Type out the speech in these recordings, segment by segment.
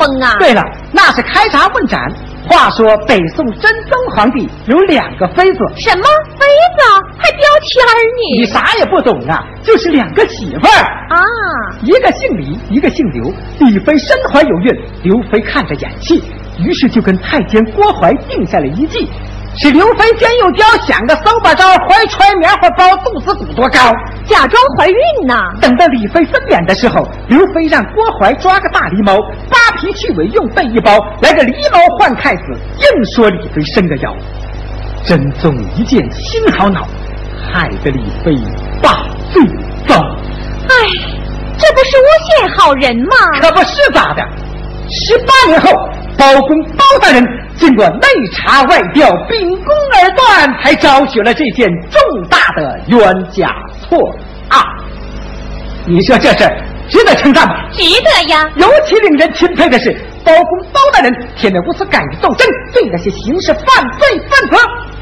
崩啊？对了，那是开闸问斩。话说北宋真宗皇帝有两个妃子，什么妃子？还标签儿你呢？啥也不懂啊，就是两个媳妇儿。啊，一个姓李，一个姓刘。李妃身怀有孕，刘妃看着眼气，于是就跟太监郭槐定下了一计，使刘妃尖又刁，想个馊把招，怀揣棉花包，肚子鼓多高。假装怀孕呢？等到李飞分娩的时候，刘飞让郭槐抓个大狸猫，扒皮去尾，用被一包，来个狸猫换太子，硬说李飞伸个腰。真宗一见心好恼，害得李飞把罪遭。哎，这不是诬陷好人吗？可不是咋的？十八年后，包公包大人经过内查外调，秉公而断，才昭雪了这件重大的冤假错案。你说这事值得称赞吗？值得呀。尤其令人钦佩的是，包公包大人铁面无私，敢于斗争，对那些刑事犯罪分子，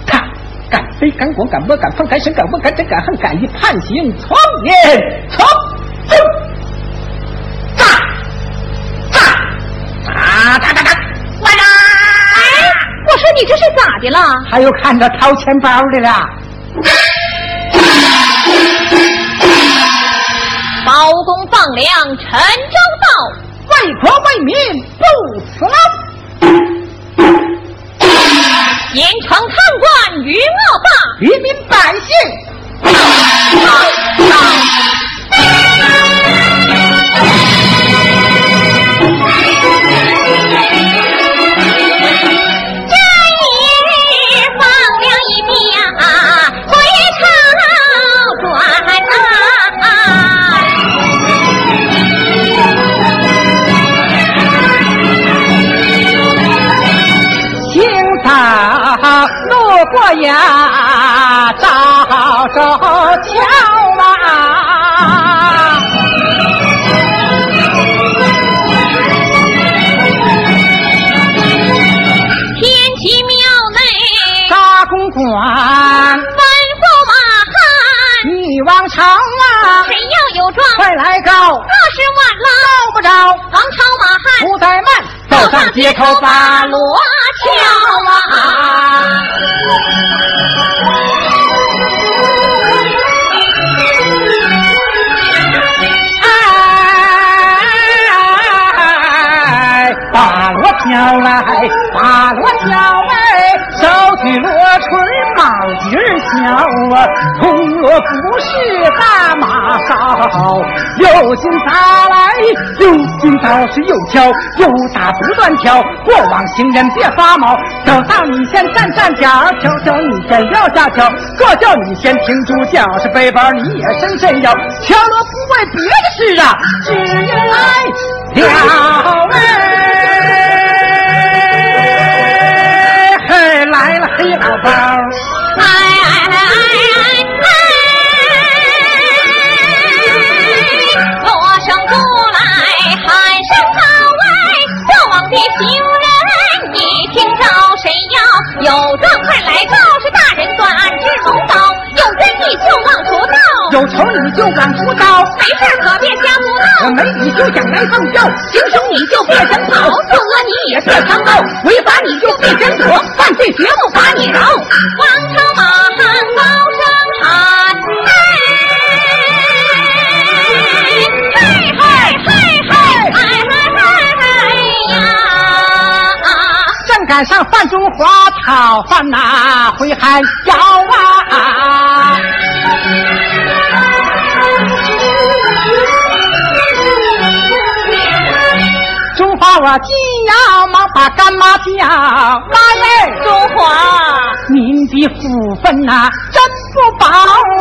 他敢飞敢滚敢摸敢碰敢审敢问敢审敢恨敢于判刑，从严从重。炸炸炸炸炸你这是咋的了？还有看着掏钱包的了！包公放粮陈州到，为国为民不辞劳，严惩贪官与恶霸。渔民百姓王朝啊，谁要有状，快来告！那是晚了。告不着，王朝马汉不怠慢，走上街头把锣锣敲啊！哎，把锣敲来，把锣敲来，手举锣锤卯劲儿小啊，铜锣不是大马哨，又心打来，又进倒是又敲，又打不断敲，过往行人别发毛，走到你先站站脚，瞧瞧你先撂下桥，坐轿你先停住脚，是背包你也伸伸腰，敲锣不为别的事啊，只因来了哎，嘿来了黑老包。的行人你听着，谁要有状快来告，是大人断案之谋刀，有冤你就往出道，有仇你就往出刀，没事可别瞎胡闹。我没你就想来奉教，行凶你就别想跑，作恶你也别常告，违法你就别真躲，犯罪绝不把你饶。王朝马汉高赶上范中华讨饭呐，挥汗摇啊！我急要忙把干妈叫，妈耶，中华，您的福分呐真不薄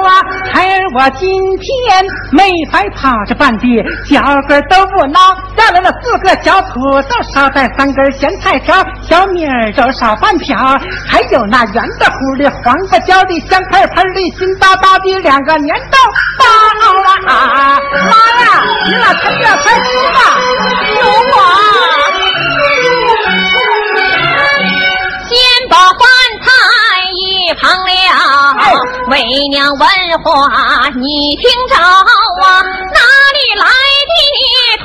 啊！孩儿我今天没白趴着半地，脚跟都不挠，带来了四个小土豆，捎带三根咸菜条，小米粥少半瓢，还有那圆的糊的、黄瓜焦的、香喷喷的、新叨叨的两个年豆包啊！妈呀，你俩趁娘问话你听着啊，哪里来的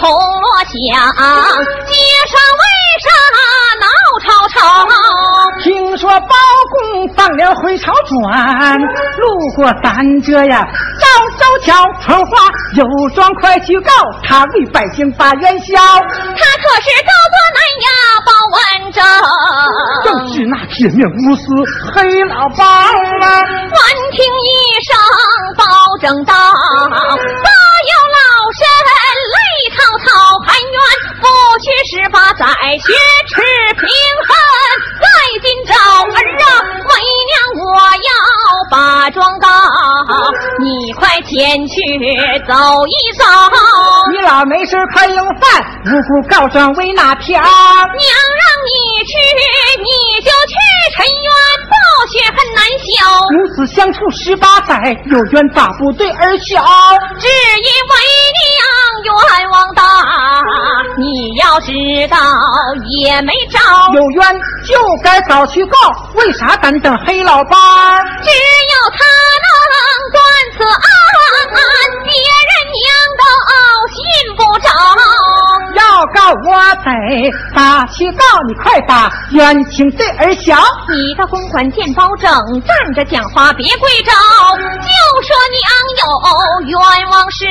铜锣响？街上为啥闹吵吵？听说包公放了回朝转，路过咱这呀，赵州桥传话，有状快去告，他为百姓把冤消。他可是高坐南衙报文正，正是那铁面无私黑老包啊！闻听一声包正道，早有泪滔滔，含冤不去十八载，血耻平衡在今朝儿啊！为娘我要把状告，你快前去走一走。你老没事快用饭，无辜告状为哪条？娘让你去，你就去，沉冤报血恨难消。母子相处十八载，有冤咋不对儿小？只因为娘冤枉大，你要知道也没招。有冤就该早去告，为啥咱等黑老八？只有他能断此案，别人娘都信不着。要告我得打去告你，快把冤情对儿小。你到公馆见包拯，站着讲话别跪着，就说娘有冤枉事，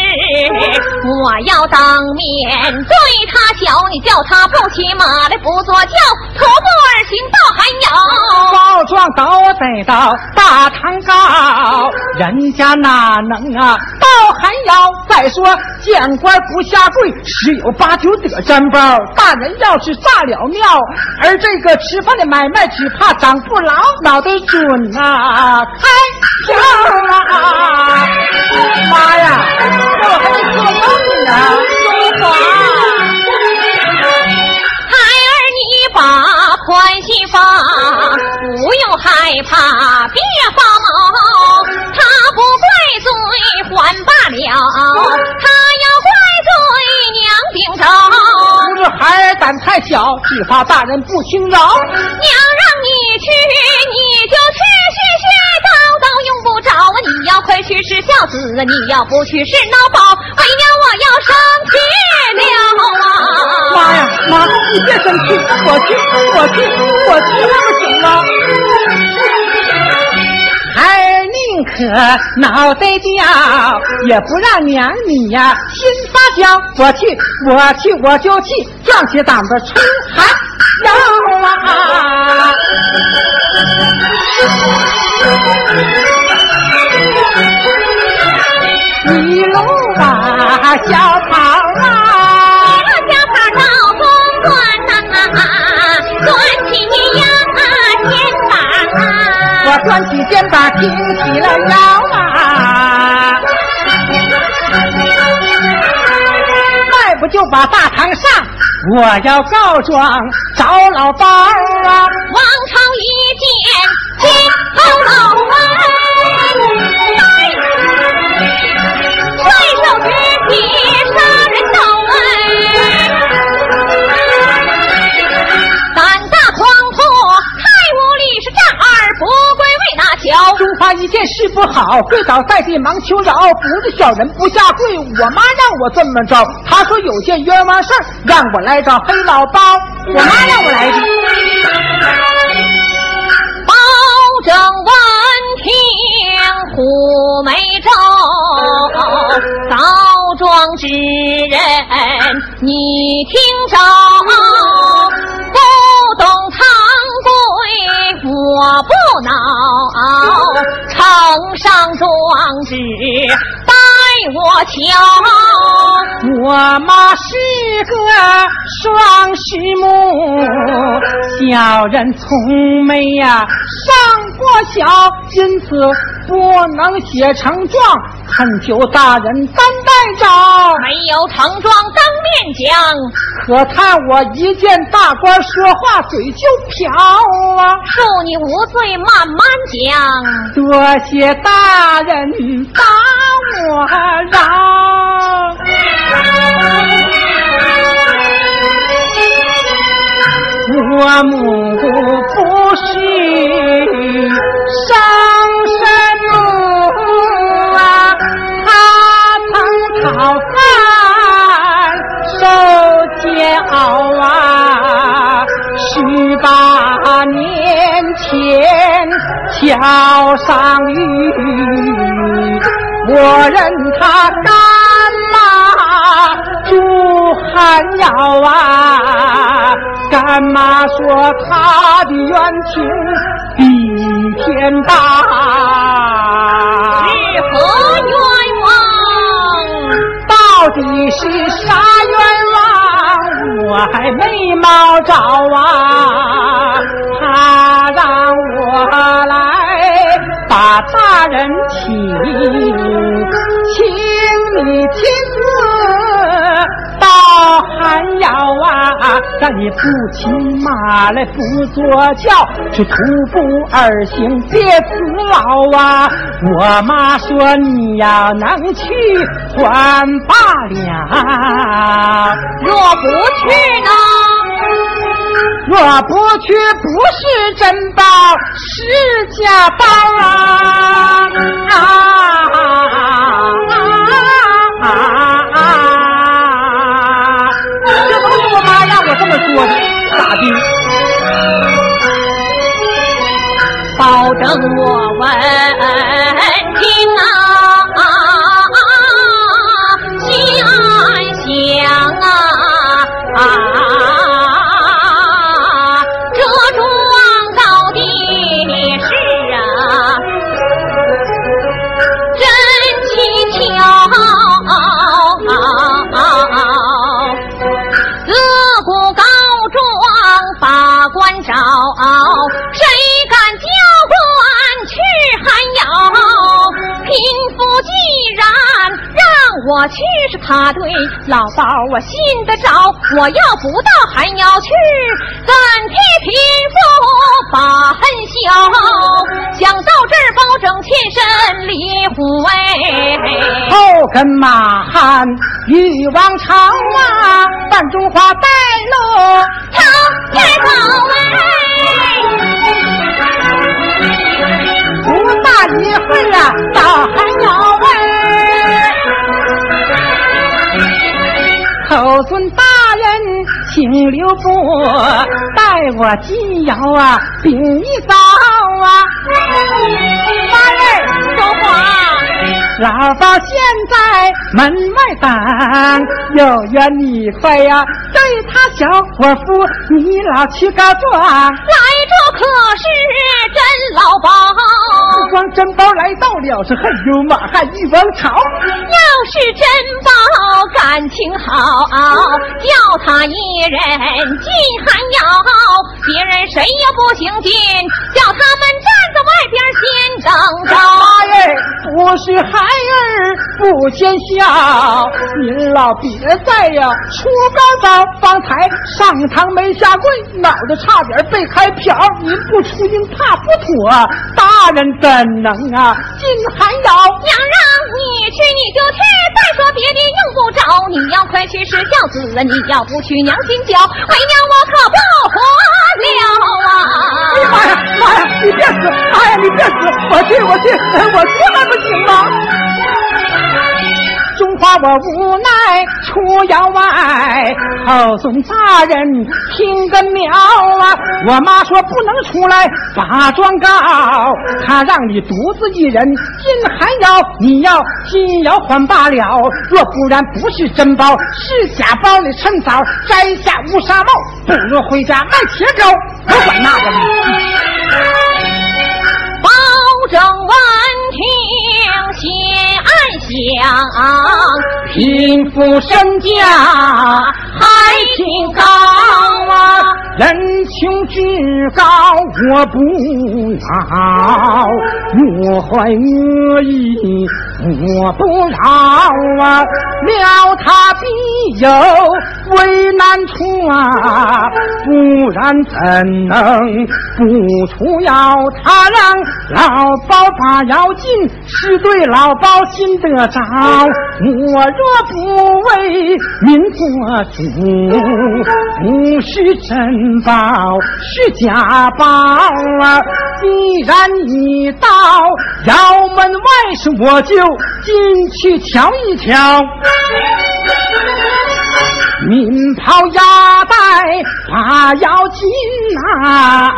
我要当面对他小，你叫他不骑马来不坐轿，徒步而行到还有。告状都得到大堂告，人家哪能啊到还要？再说见官不下跪，十有八九得沾包。大人要是炸了庙，而这个吃饭的买卖只怕长不牢，脑袋准啊、开票啊！妈呀，这我还没做梦呢！中华，孩儿你把宽心放，不用害怕，别发毛。他不怪罪还罢了，胆太小，只怕大人不轻饶。娘让你去，你就去，絮絮叨叨用不着啊！你要快去是孝子，你要不去是孬宝。为娘我要生气了啊！妈呀，妈，你别生气，我去，我去，我去，那么行吗？孩儿宁可脑袋掉，也不让娘你呀心发焦。我去，我去，我就去，壮起胆子冲还要啊！一路把小跑啊！一路小跑到公馆呐，端起呀肩膀啊。我端起肩膀，挺起了腰啊！再不就把大堂上，我要告状找老包啊！王朝一见金头老啊，帅手执铁为哪条？中华一见事不好，跪倒在地忙求饶，不是小人不下跪。我妈让我这么着，她说有件冤枉事儿让我来找黑老包，我妈让我来的。保证闻听虎眉皱，告状之人你听着，不懂堂规我我不恼，呈上状纸待我瞧。我妈是个双须母，小人从没呀上过小，因此不能写成状，恳求大人担待着。没有成状当面讲，可叹我一见大官说话嘴就瓢啊！恕你无罪，慢慢讲。多谢大人把我饶。我母不是生叫上遇，我认他干妈煮寒药啊。干妈说他的冤情比天大，是何冤枉？到底是啥冤枉？我还没毛着啊！他让我来把大人请，请你亲自。到寒窑啊，让你不骑马来不坐轿，是徒步而行，别辞劳啊！我妈说你要能去还罢了，若不去呢？我不去不是真包是假包啊。啊这都是我妈让我这么说的咋的保证我问你我去，是他对老包我信得着。我要不到还要去，怎替贫妇把恨消？想到这儿，包拯欠身离虎哎。后跟马汉欲王朝啊，半中华带路朝天走哎。一会儿啊，到口孙大人请留步，待我进窑啊，禀一遭啊。大人说话。老包现在门外等，有缘你快呀，对他小伙夫，你老去告状。来这可是真珍宝，来到了，是恨有马汉一王朝。要是珍宝感情好，叫他一人进寒窑，别人谁也不行进，叫他们站在外边先等着。妈耶，不是孩儿不见笑，您老别在呀，出高招，方才上堂没下跪，脑袋差点被开瓢。您不出音怕不妥，大人怎能啊进寒窑？娘让你去你就去，再说别的用不着。你要快去是孝子，你要不去娘心焦，为娘我可不活了啊！哎呀妈呀妈呀，你别死！哎呀你别死！我去我去我去还不行吗？中华我无奈出窑外，后孙大人听个妙啊！我妈说不能出来把状告，她让你独自一人进寒窑，你要进窑还罢了。若不然，不是真包是假包，你趁早摘下乌纱帽，不如回家卖铁钩。我管那个，保正闻听谢。想，贫富身价还挺高啊，人穷志高我不恼，我怀恶意我不饶啊，料他必有为难处啊，不然怎能？不出要他让老包把要紧，是对老包心得着。我若不为民做主，不是珍宝是假宝啊！既然你到窑门外时，我就进去瞧一瞧。民袍压带把腰紧呐，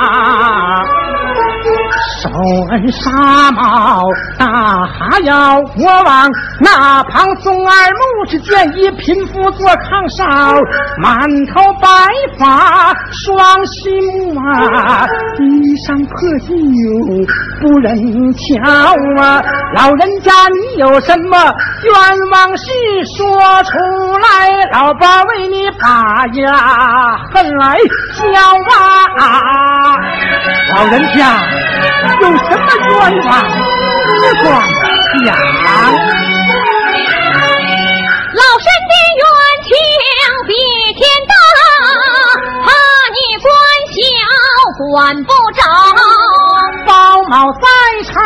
手恩纱帽大哈腰，我往那旁松二木是见一贫妇做炕哨，满头白发双细目啊，衣裳破旧不忍瞧啊，老人家你有什么冤枉事说出来，老八为你把呀恨来消啊！老人家有什么冤枉，只管讲。老身的冤情比天大，怕你官小管不着。包茅在朝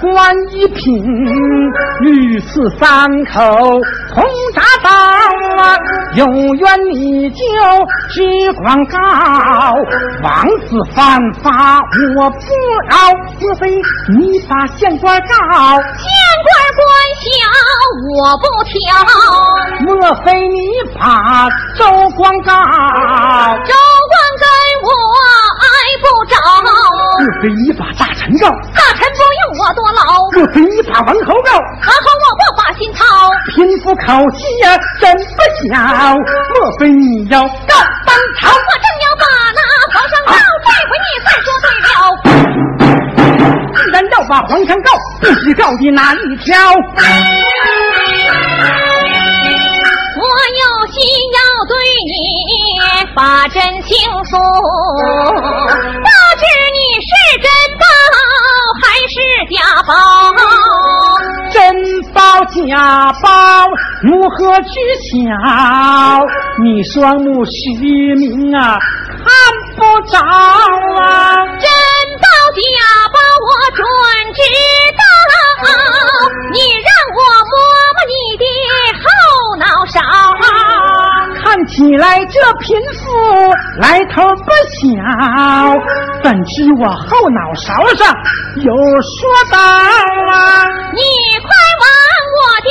官一品，御赐三口红铡刀啊！有冤你就只管告，王子犯法我不饶。莫非你把县官告？县官官小我不挑。莫非你把周光告？周官跟我挨不着。莫非你把大臣告？大臣不用我多劳。莫非你把王侯告？王侯我不把心操。贫妇口气呀真不小。莫非你要告当朝？我正要把那皇上告，这回你再说对了。既然要把皇上告，不知告的哪一条？把真情说，不知你是真宝还是假宝？真宝假宝如何知晓？你双目失明啊，看不着啊！真宝假宝我准知道，你让我摸摸你的后脑勺。看起来这贫妇来头不小，怎知我后脑勺上有说道啊？你快往我的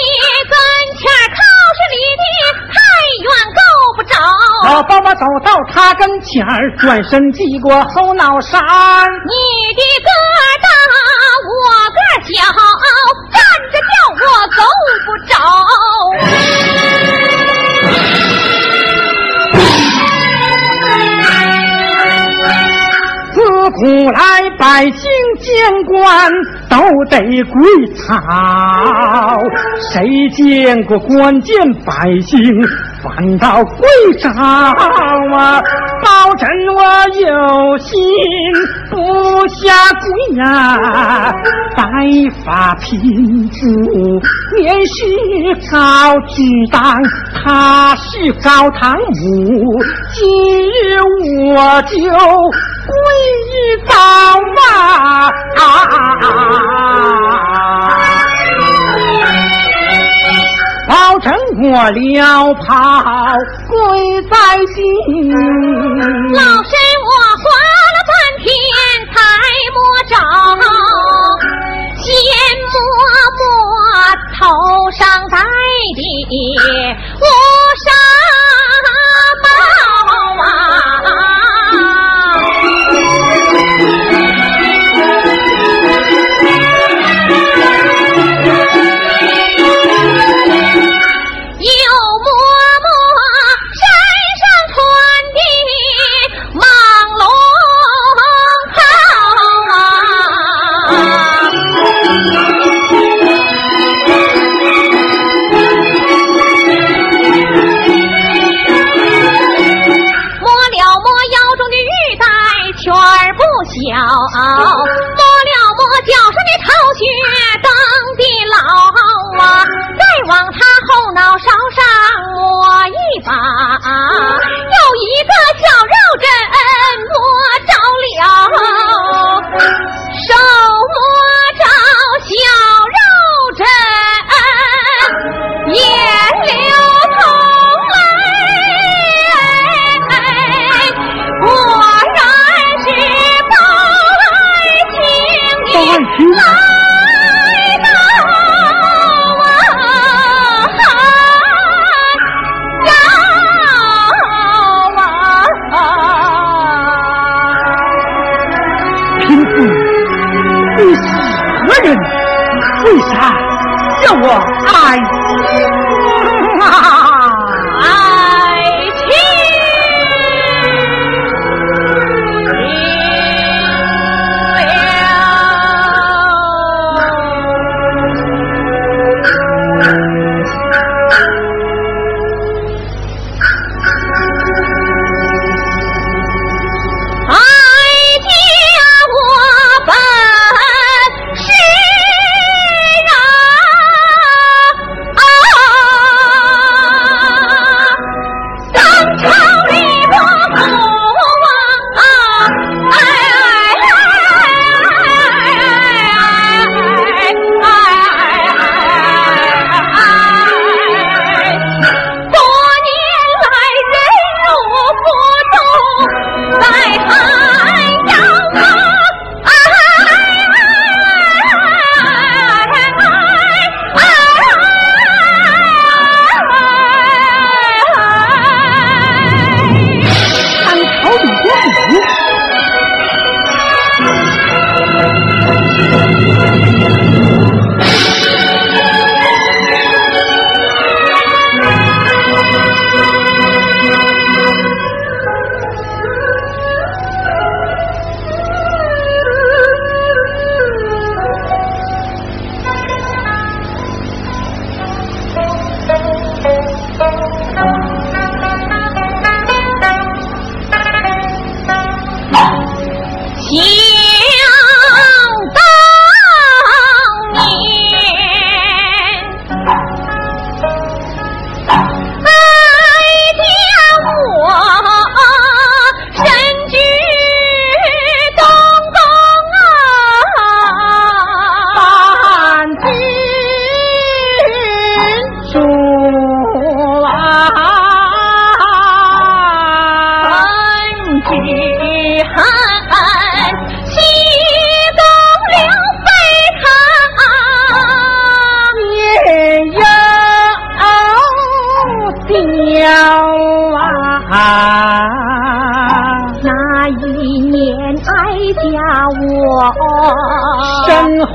跟前靠，是离得太远够不着。老爸爸走到他跟前儿，转身记过后脑勺。你的个大，我个小，站着叫我够不着。古来百姓见官都得跪草，谁见过官见百姓反倒跪朝啊？保证我有心不下跪呀！白发贫妇年事高，只当他是高堂母，今日我就跪一遭啊！保证我撩袍跪在地。老身我花了半天才摸着，先摸摸头上戴的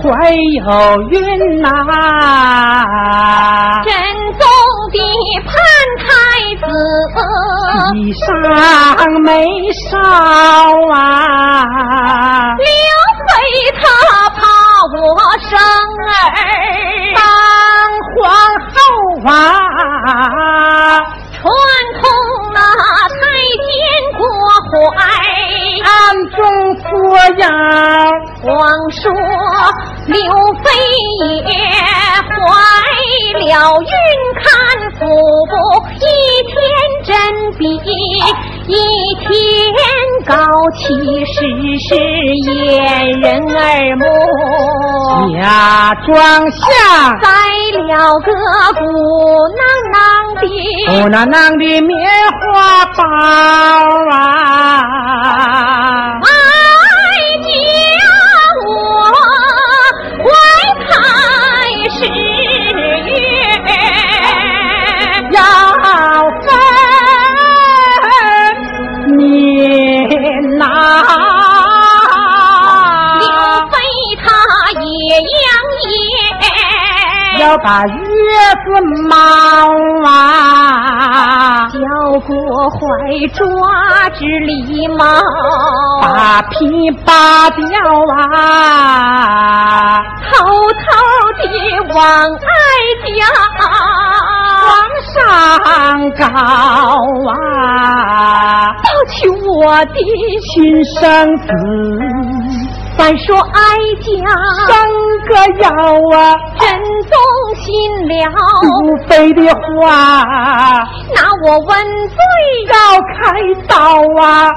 怀有孕呐，正宗的潘太子，衣裳没少啊。刘妃她怕我生儿其实是掩人耳目，假装下栽了个鼓囊囊的鼓囊囊的棉花包啊。爱把月子猫啊，交过怀抓之礼貌。把皮扒掉啊，偷偷地往哀家往上告啊，要求我的亲生子。反说哀家生个妖啊，真动心了。不飞的话，拿我问罪，要开刀啊！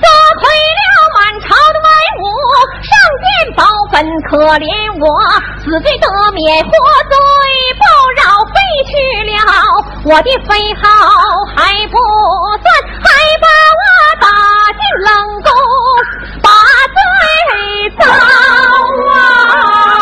得罪了满朝的我上殿保本，可怜我死罪得免，活罪不饶飞去了。我的飞号还不算，还把我打进冷宫，把罪遭啊！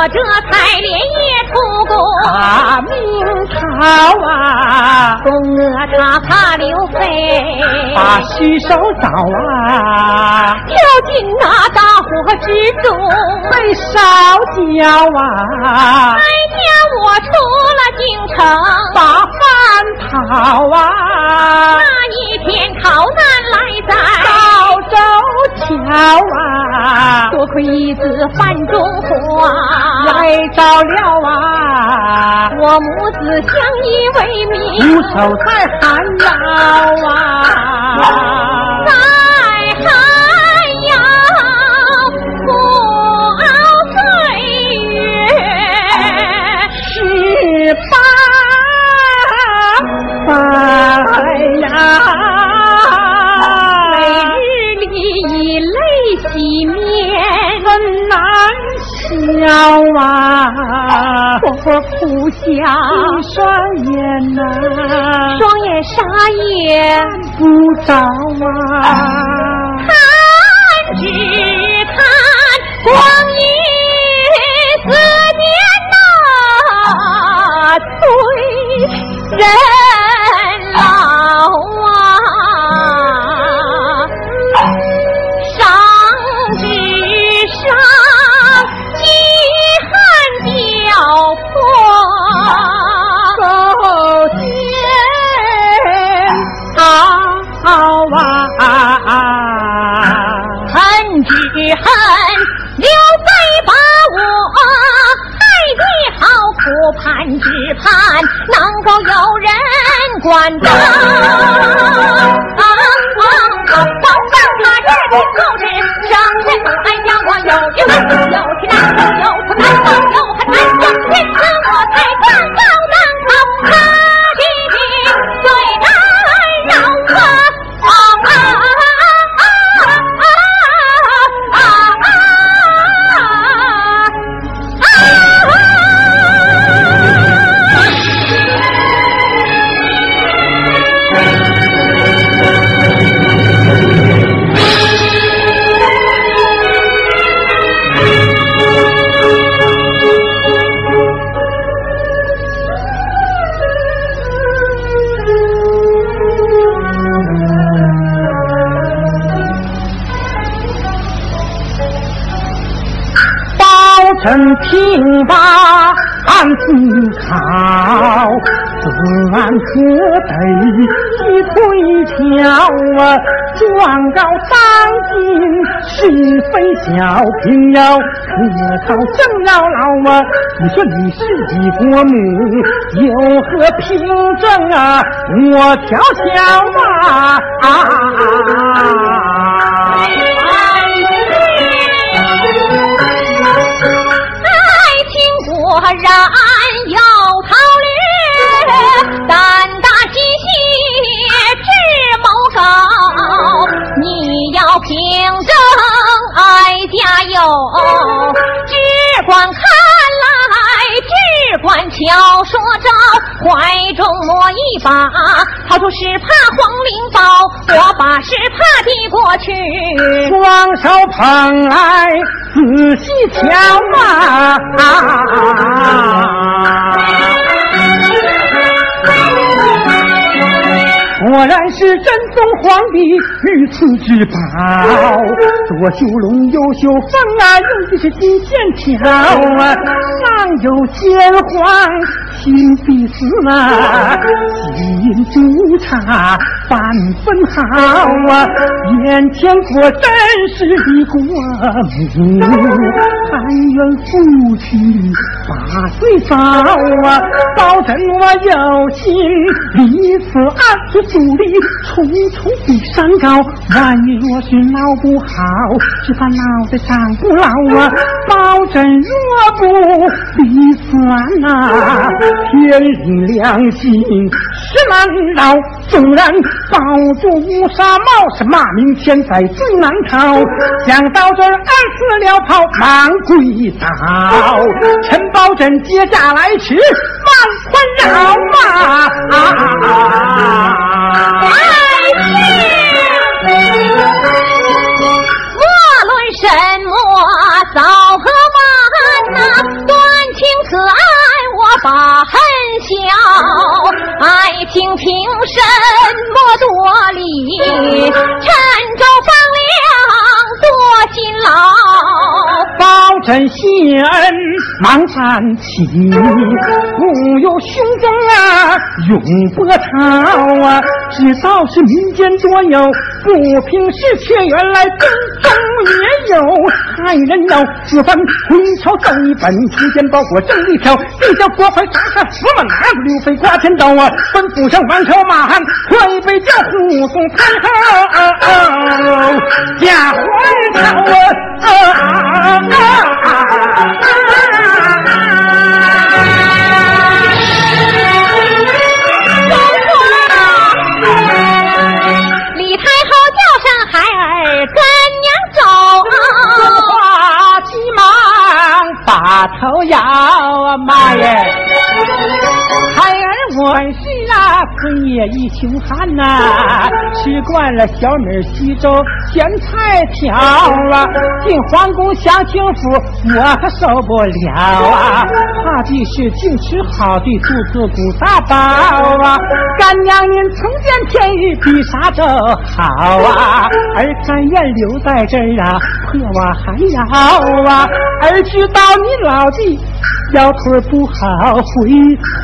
我这才连夜出宫，把明朝啊，宫娥他怕刘备，把虚手找啊，跳进那大火之中，被烧焦啊。哀家我出了京城，把饭讨啊。天逃难来在高州桥啊，多亏一子范中华。来到了啊！我母子相依为命，无守在寒窑啊，在寒窑过岁月。十八载啊，我苦笑，双眼呐，双眼啥也不着啊，看人管到。方丈他日的后日，生前不爱养我，有一恨，有气难受，有苦难当，啊！状告当今是非小，平要可考正要牢啊！你说你是几国母，有何凭证啊？我调笑啊！果然只管看来，只管瞧，说着怀中摸一把，掏出是怕黄灵宝，我把是怕递过去，双手捧来仔细瞧啊。果然是真宗皇帝御赐之宝，左绣龙，右绣凤啊，用的是金线条啊，上有鲜花，心必死啊，金银珠茶半分好啊，眼前果真是一国母，但愿夫妻八岁早啊，保证我有心离此案。努力重重比山高，万一若是闹不好，只怕脑袋长不牢啊！保证若不离算呐，天理良心是难饶。纵然保住乌纱帽，是骂名千载最难逃。想到这儿，俺死了跑，忙跪倒。陈包拯接下来迟，万宽饶嘛！爱情，莫论什么早和晚呐，断情可爱我把恨消。爱情凭什么多礼？陈州放粮多辛劳，保真谢恩忙站起，不有雄风啊永波涛啊。知道是民间多有不平事，却原来正中也有害人要此番回朝奏一本，出见包裹正一条，地叫国快杀杀驸马，拿着刘飞挂天刀啊，吩咐上王朝马汉，快备叫护送太后驾回朝啊！啊啊啊，李太后叫声孩儿跟娘走，说话急忙把头摇，啊，妈耶，孩儿我。啊，村野一穷汉呐，吃惯了小米稀粥咸菜条啊，进皇宫享清福我可受不了啊！怕的是净吃好的，肚子鼓大包啊！干娘您从见天日比啥都好啊，儿甘愿留在这儿啊，破瓦还要啊，儿知道你老弟。腰腿不好，回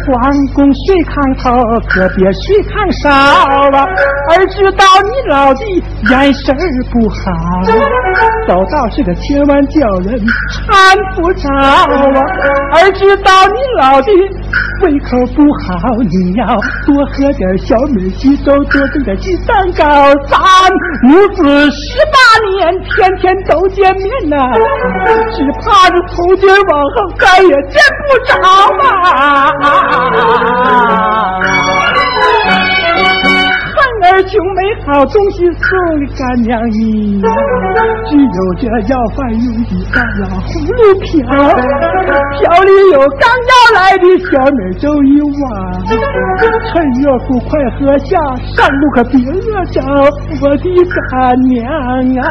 皇宫睡炕头，可别睡炕梢啊！儿知道你老弟眼神不好，走道是个千万叫人搀不着啊！儿知道你老弟胃口不好，你要多喝点小米稀粥，多炖点鸡蛋糕，咱母子十八年天天都见面呐，只怕是从今往后再也。见不着啊！孩儿穷没好东西送给干娘你，只有这要饭用的大老葫芦瓢，瓢里有刚要来的小米粥一碗，趁热乎快喝下，上路可别饿着我的干娘啊！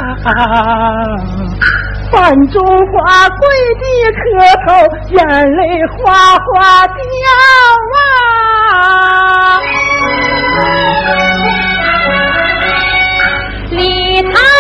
范中华跪地磕头，眼泪哗哗掉啊！李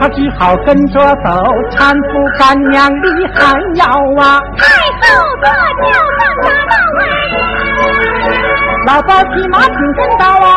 他只好跟着走搀扶干娘你还腰啊。太后坐轿上大道啊老包骑马挺身高啊